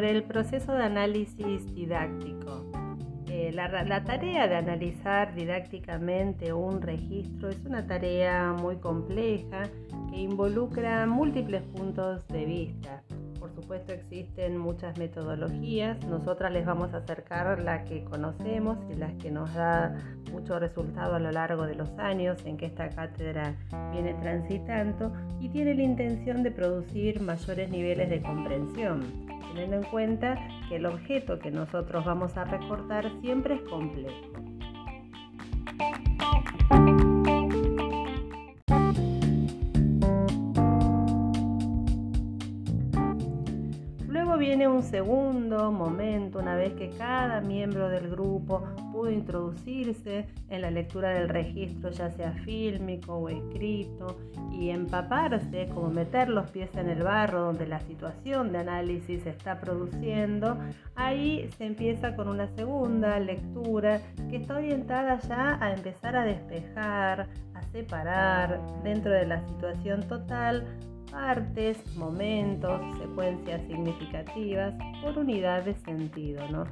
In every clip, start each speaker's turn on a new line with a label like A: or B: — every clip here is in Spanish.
A: sobre el proceso de análisis didáctico. Eh, la, tarea de analizar didácticamente un registro es una tarea muy compleja que involucra múltiples puntos de vista. Por supuesto existen muchas metodologías, nosotras les vamos a acercar la que conocemos y las que nos da mucho resultado a lo largo de los años en que esta cátedra viene transitando y tiene la intención de producir mayores niveles de comprensión, teniendo en cuenta que el objeto que nosotros vamos a recortar siempre es complejo. viene un segundo momento, una vez que cada miembro del grupo pudo introducirse en la lectura del registro, ya sea fílmico o escrito, y empaparse, como meter los pies en el barro donde la situación de análisis se está produciendo, ahí se empieza con una segunda lectura que está orientada ya a empezar a despejar, a separar dentro de la situación total partes, momentos, secuencias significativas por unidad de sentido, ¿no?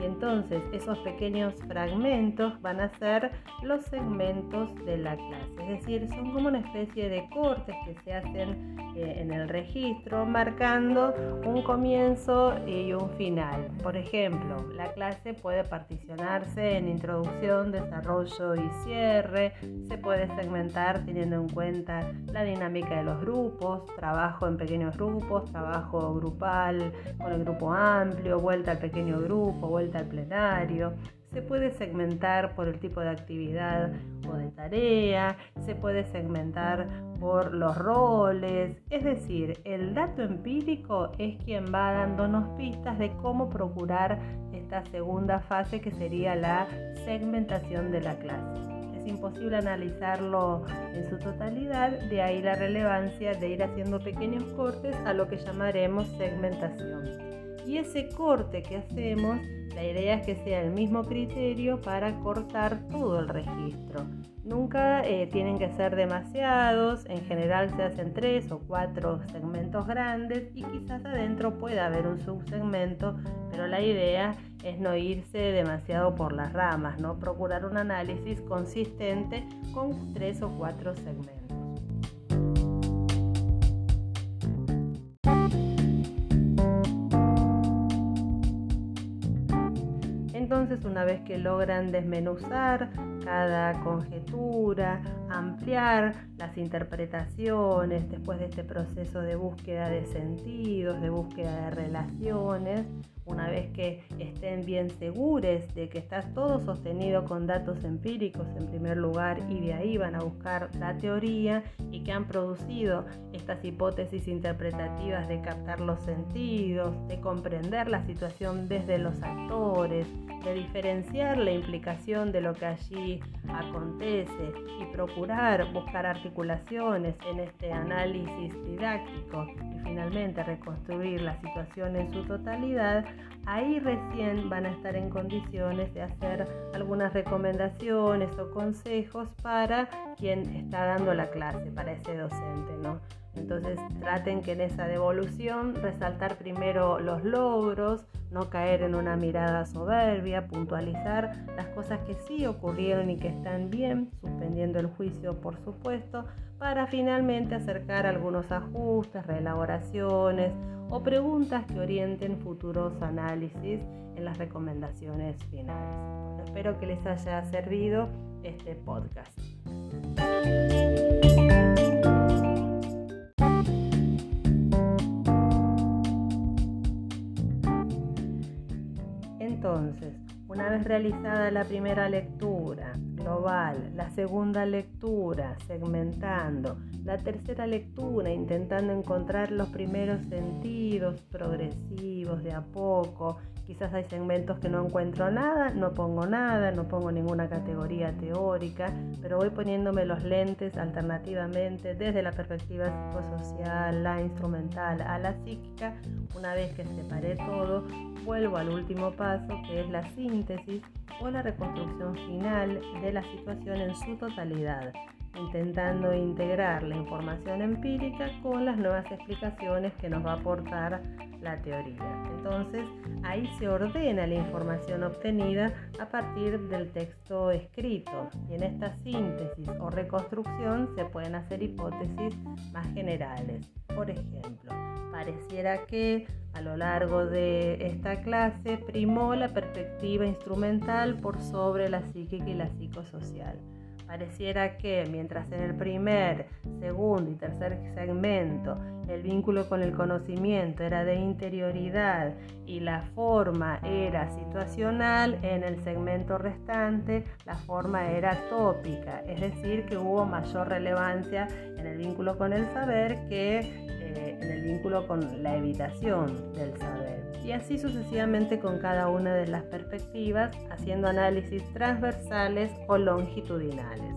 A: Y entonces esos pequeños fragmentos van a ser los segmentos de la clase, es decir, son como una especie de cortes que se hacen eh, en el registro marcando un comienzo y un final. Por ejemplo, la clase puede particionarse en introducción, desarrollo y cierre, se puede segmentar teniendo en cuenta la dinámica de los grupos, trabajo en pequeños grupos, trabajo grupal con el grupo amplio, vuelta al pequeño grupo, vuelta al plenario. Se puede segmentar por el tipo de actividad o de tarea, se puede segmentar por los roles, es decir, el dato empírico es quien va dándonos pistas de cómo procurar esta segunda fase que sería la segmentación de la clase es imposible analizarlo en su totalidad, de ahí la relevancia de ir haciendo pequeños cortes a lo que llamaremos segmentación. Y ese corte que hacemos, la idea es que sea el mismo criterio para cortar todo el registro. Nunca eh, tienen que ser demasiados, en general se hacen tres o cuatro segmentos grandes y quizás adentro pueda haber un subsegmento, pero la idea es no irse demasiado por las ramas, ¿no? procurar un análisis consistente con tres o cuatro segmentos. Entonces, una vez que logran desmenuzar cada conjetura, ampliar las interpretaciones después de este proceso de búsqueda de sentidos, de búsqueda de relaciones, una vez que estén bien seguros de que está todo sostenido con datos empíricos en primer lugar y de ahí van a buscar la teoría y que han producido estas hipótesis interpretativas de captar los sentidos, de comprender la situación desde los actores, de diferenciar la implicación de lo que allí acontece y procurar buscar articulaciones en este análisis didáctico finalmente reconstruir la situación en su totalidad, ahí recién van a estar en condiciones de hacer algunas recomendaciones o consejos para quien está dando la clase, para ese docente, ¿no? Entonces traten que en esa devolución resaltar primero los logros, no caer en una mirada soberbia, puntualizar las cosas que sí ocurrieron y que están bien, suspendiendo el juicio por supuesto, para finalmente acercar algunos ajustes, o preguntas que orienten futuros análisis en las recomendaciones finales. espero que les haya servido este podcast. Entonces, una vez realizada la primera lectura global, la segunda lectura segmentando, la tercera lectura intentando encontrar los primeros sentidos progresivos de a poco, quizás hay segmentos que no encuentro nada, no pongo nada, no pongo ninguna categoría teórica, pero voy poniéndome los lentes alternativamente desde la perspectiva psicosocial, la instrumental, a la psíquica, una vez que separé todo, vuelvo al último paso que es la síntesis o la reconstrucción final de la situación en su totalidad. intentando integrar la información empírica con las nuevas explicaciones que nos va a aportar la teoría. Entonces, ahí se ordena la información obtenida a partir del texto escrito y en esta síntesis o reconstrucción se pueden hacer hipótesis más generales. Por ejemplo, pareciera que a lo largo de esta clase primó la perspectiva instrumental por sobre la psíquica y la psicosocial. Pareciera que mientras en el primer, segundo y tercer segmento el vínculo con el conocimiento era de interioridad y la forma era situacional, en el segmento restante la forma era tópica, es decir, que hubo mayor relevancia en el vínculo con el saber que eh, en el vínculo con la evitación del saber. Y así sucesivamente con cada una de las perspectivas, haciendo análisis transversales o longitudinales.